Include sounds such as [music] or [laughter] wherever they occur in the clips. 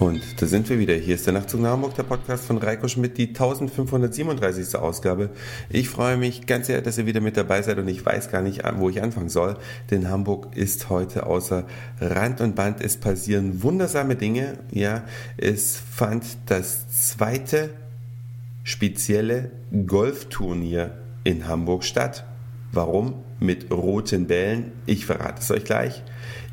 Und da sind wir wieder. Hier ist der Nachtzug nach Hamburg, der Podcast von Reiko Schmidt, die 1537. Ausgabe. Ich freue mich ganz sehr, dass ihr wieder mit dabei seid und ich weiß gar nicht, wo ich anfangen soll, denn Hamburg ist heute außer Rand und Band. Es passieren wundersame Dinge. Ja, es fand das zweite spezielle Golfturnier in Hamburg statt. Warum? Mit roten Bällen. Ich verrate es euch gleich.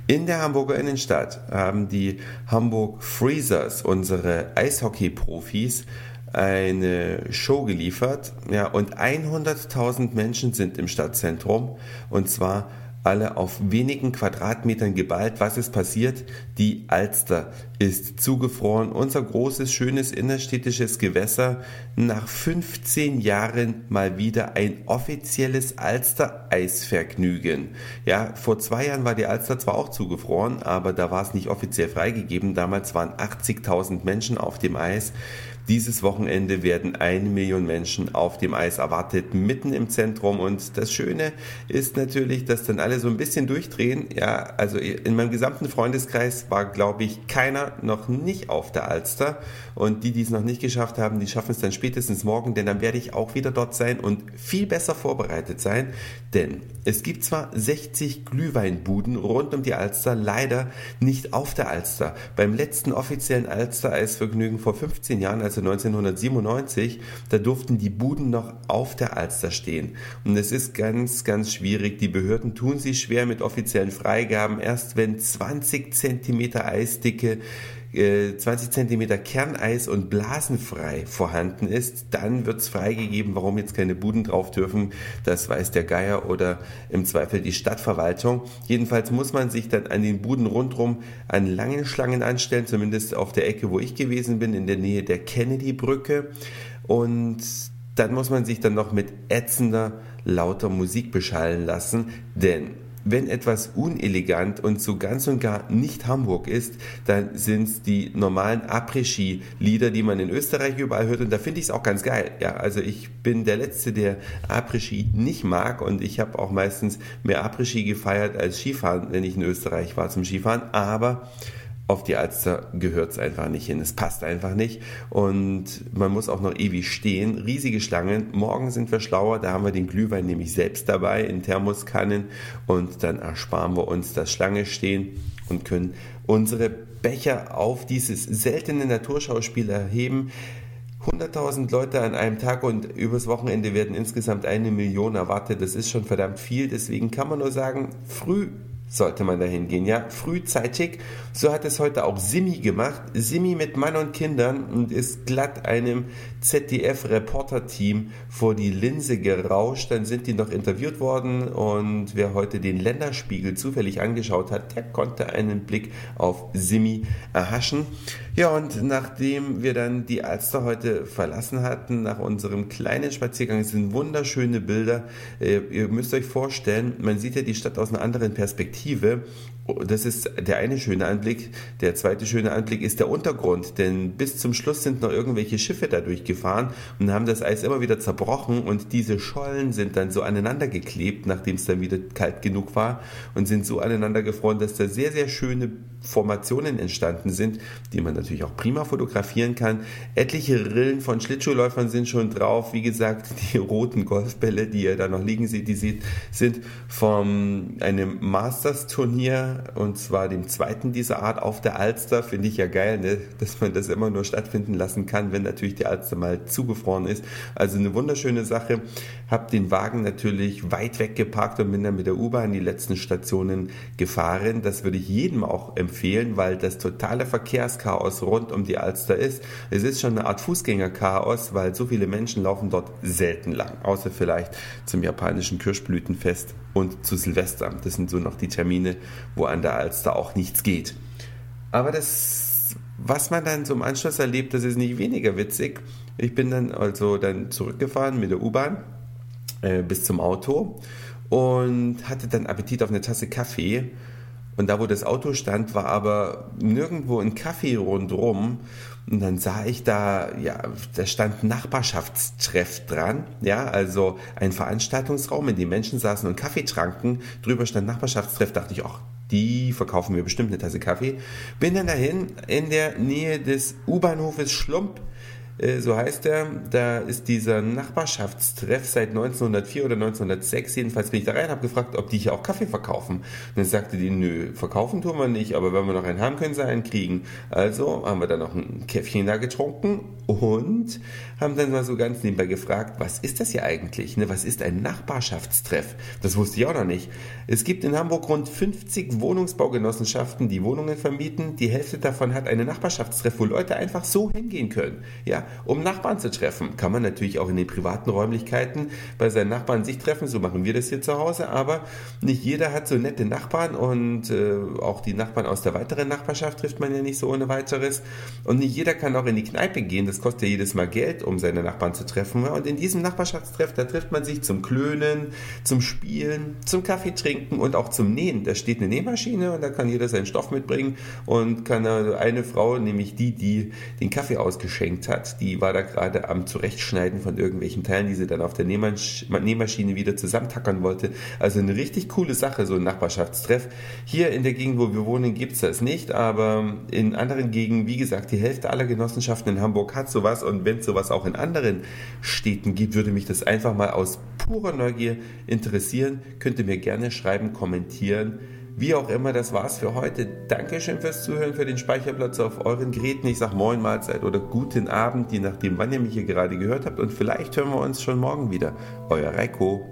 In der Hamburger Innenstadt haben die Hamburg Freezers, unsere Eishockey-Profis, eine Show geliefert. Ja, und 100.000 Menschen sind im Stadtzentrum. Und zwar alle auf wenigen Quadratmetern geballt. Was ist passiert? Die Alster ist zugefroren. Unser großes, schönes innerstädtisches Gewässer. Nach 15 Jahren mal wieder ein offizielles Alster-Eisvergnügen. Ja, vor zwei Jahren war die Alster zwar auch zugefroren, aber da war es nicht offiziell freigegeben. Damals waren 80.000 Menschen auf dem Eis. Dieses Wochenende werden eine Million Menschen auf dem Eis erwartet, mitten im Zentrum. Und das Schöne ist natürlich, dass dann alle so ein bisschen durchdrehen. Ja, also in meinem gesamten Freundeskreis war, glaube ich, keiner noch nicht auf der Alster. Und die, die es noch nicht geschafft haben, die schaffen es dann spätestens morgen, denn dann werde ich auch wieder dort sein und viel besser vorbereitet sein. Denn es gibt zwar 60 Glühweinbuden rund um die Alster, leider nicht auf der Alster. Beim letzten offiziellen Alster-Eisvergnügen vor 15 Jahren, also 1997, da durften die Buden noch auf der Alster stehen. Und es ist ganz, ganz schwierig. Die Behörden tun sich schwer mit offiziellen Freigaben. Erst wenn 20 Zentimeter Eisdicke 20 äh, Zentimeter Kerneis und blasenfrei vorhanden ist, dann wird es freigegeben, warum jetzt keine Buden drauf dürfen. Das weiß der Geier oder im Zweifel die Stadtverwaltung. Jedenfalls muss man sich dann an den Buden rundherum an langen Schlangen anstellen, zumindest auf der Ecke, wo ich gewesen bin, in der Nähe der Kennedy-Brücke. Und dann muss man sich dann noch mit ätzender, lauter Musik beschallen lassen, denn wenn etwas unelegant und so ganz und gar nicht Hamburg ist, dann sind es die normalen Après-Ski-Lieder, die man in Österreich überall hört. Und da finde ich es auch ganz geil. Ja, also ich bin der Letzte, der Après-Ski nicht mag. Und ich habe auch meistens mehr Après-Ski gefeiert als Skifahren, wenn ich in Österreich war zum Skifahren. Aber auf die Alster gehört es einfach nicht hin. Es passt einfach nicht. Und man muss auch noch ewig stehen. Riesige Schlangen. Morgen sind wir schlauer. Da haben wir den Glühwein nämlich selbst dabei in Thermoskannen. Und dann ersparen wir uns das Schlange stehen und können unsere Becher auf dieses seltene Naturschauspiel erheben. 100.000 Leute an einem Tag und übers Wochenende werden insgesamt eine Million erwartet. Das ist schon verdammt viel. Deswegen kann man nur sagen, früh sollte man dahin gehen, ja, frühzeitig. So hat es heute auch Simi gemacht. Simi mit Mann und Kindern und ist glatt einem ZDF-Reporter-Team vor die Linse gerauscht. Dann sind die noch interviewt worden und wer heute den Länderspiegel zufällig angeschaut hat, der konnte einen Blick auf Simi erhaschen. Ja, und nachdem wir dann die Alster heute verlassen hatten, nach unserem kleinen Spaziergang, sind wunderschöne Bilder. Äh, ihr müsst euch vorstellen, man sieht ja die Stadt aus einer anderen Perspektive Perspektive das ist der eine schöne Anblick. Der zweite schöne Anblick ist der Untergrund, denn bis zum Schluss sind noch irgendwelche Schiffe dadurch gefahren und haben das Eis immer wieder zerbrochen und diese Schollen sind dann so aneinander geklebt, nachdem es dann wieder kalt genug war und sind so aneinander gefroren, dass da sehr, sehr schöne Formationen entstanden sind, die man natürlich auch prima fotografieren kann. Etliche Rillen von Schlittschuhläufern sind schon drauf. Wie gesagt, [laughs] die roten Golfbälle, die ihr da noch liegen seht, die sind von einem Masters-Turnier und zwar dem zweiten dieser Art auf der Alster. Finde ich ja geil, ne? dass man das immer nur stattfinden lassen kann, wenn natürlich die Alster mal zugefroren ist. Also eine wunderschöne Sache. Hab den Wagen natürlich weit weg geparkt und bin dann mit der U-Bahn die letzten Stationen gefahren. Das würde ich jedem auch empfehlen, weil das totale Verkehrschaos rund um die Alster ist. Es ist schon eine Art Fußgängerchaos, weil so viele Menschen laufen dort selten lang, außer vielleicht zum japanischen Kirschblütenfest und zu Silvester. Das sind so noch die Termine, wo an der Alster auch nichts geht. Aber das, was man dann im Anschluss erlebt, das ist nicht weniger witzig. Ich bin dann also dann zurückgefahren mit der U-Bahn äh, bis zum Auto und hatte dann Appetit auf eine Tasse Kaffee. Und da, wo das Auto stand, war aber nirgendwo ein Kaffee rundherum. Und dann sah ich da, ja, da stand Nachbarschaftstreff dran, ja, also ein Veranstaltungsraum, in dem Menschen saßen und Kaffee tranken. Drüber stand Nachbarschaftstreff, dachte ich, ach, die verkaufen mir bestimmt eine Tasse Kaffee. Bin dann dahin in der Nähe des U-Bahnhofes Schlump so heißt er. Da ist dieser Nachbarschaftstreff seit 1904 oder 1906. Jedenfalls bin ich da rein, habe gefragt, ob die hier auch Kaffee verkaufen. Und dann sagte die, nö, verkaufen tun wir nicht, aber wenn wir noch einen haben, können sie einen kriegen. Also haben wir dann noch ein Käffchen da getrunken und haben dann mal so ganz nebenbei gefragt, was ist das hier eigentlich? Ne? Was ist ein Nachbarschaftstreff? Das wusste ich auch noch nicht. Es gibt in Hamburg rund 50 Wohnungsbaugenossenschaften, die Wohnungen vermieten. Die Hälfte davon hat einen Nachbarschaftstreff, wo Leute einfach so hingehen können. Ja, um Nachbarn zu treffen. Kann man natürlich auch in den privaten Räumlichkeiten bei seinen Nachbarn sich treffen, so machen wir das hier zu Hause, aber nicht jeder hat so nette Nachbarn und äh, auch die Nachbarn aus der weiteren Nachbarschaft trifft man ja nicht so ohne weiteres. Und nicht jeder kann auch in die Kneipe gehen, das kostet ja jedes Mal Geld, um seine Nachbarn zu treffen. Und in diesem Nachbarschaftstreff, da trifft man sich zum Klönen, zum Spielen, zum Kaffee trinken und auch zum Nähen. Da steht eine Nähmaschine und da kann jeder seinen Stoff mitbringen und kann eine Frau, nämlich die, die den Kaffee ausgeschenkt hat, die war da gerade am Zurechtschneiden von irgendwelchen Teilen, die sie dann auf der Nähmaschine wieder zusammentackern wollte. Also eine richtig coole Sache, so ein Nachbarschaftstreff. Hier in der Gegend, wo wir wohnen, gibt es das nicht, aber in anderen Gegenden, wie gesagt, die Hälfte aller Genossenschaften in Hamburg hat sowas und wenn es sowas auch in anderen Städten gibt, würde mich das einfach mal aus purer Neugier interessieren. Könnt ihr mir gerne schreiben, kommentieren. Wie auch immer, das war's für heute. Dankeschön fürs Zuhören, für den Speicherplatz auf euren Geräten. Ich sag Moin Mahlzeit oder guten Abend, je nachdem, wann ihr mich hier gerade gehört habt. Und vielleicht hören wir uns schon morgen wieder. Euer Reiko.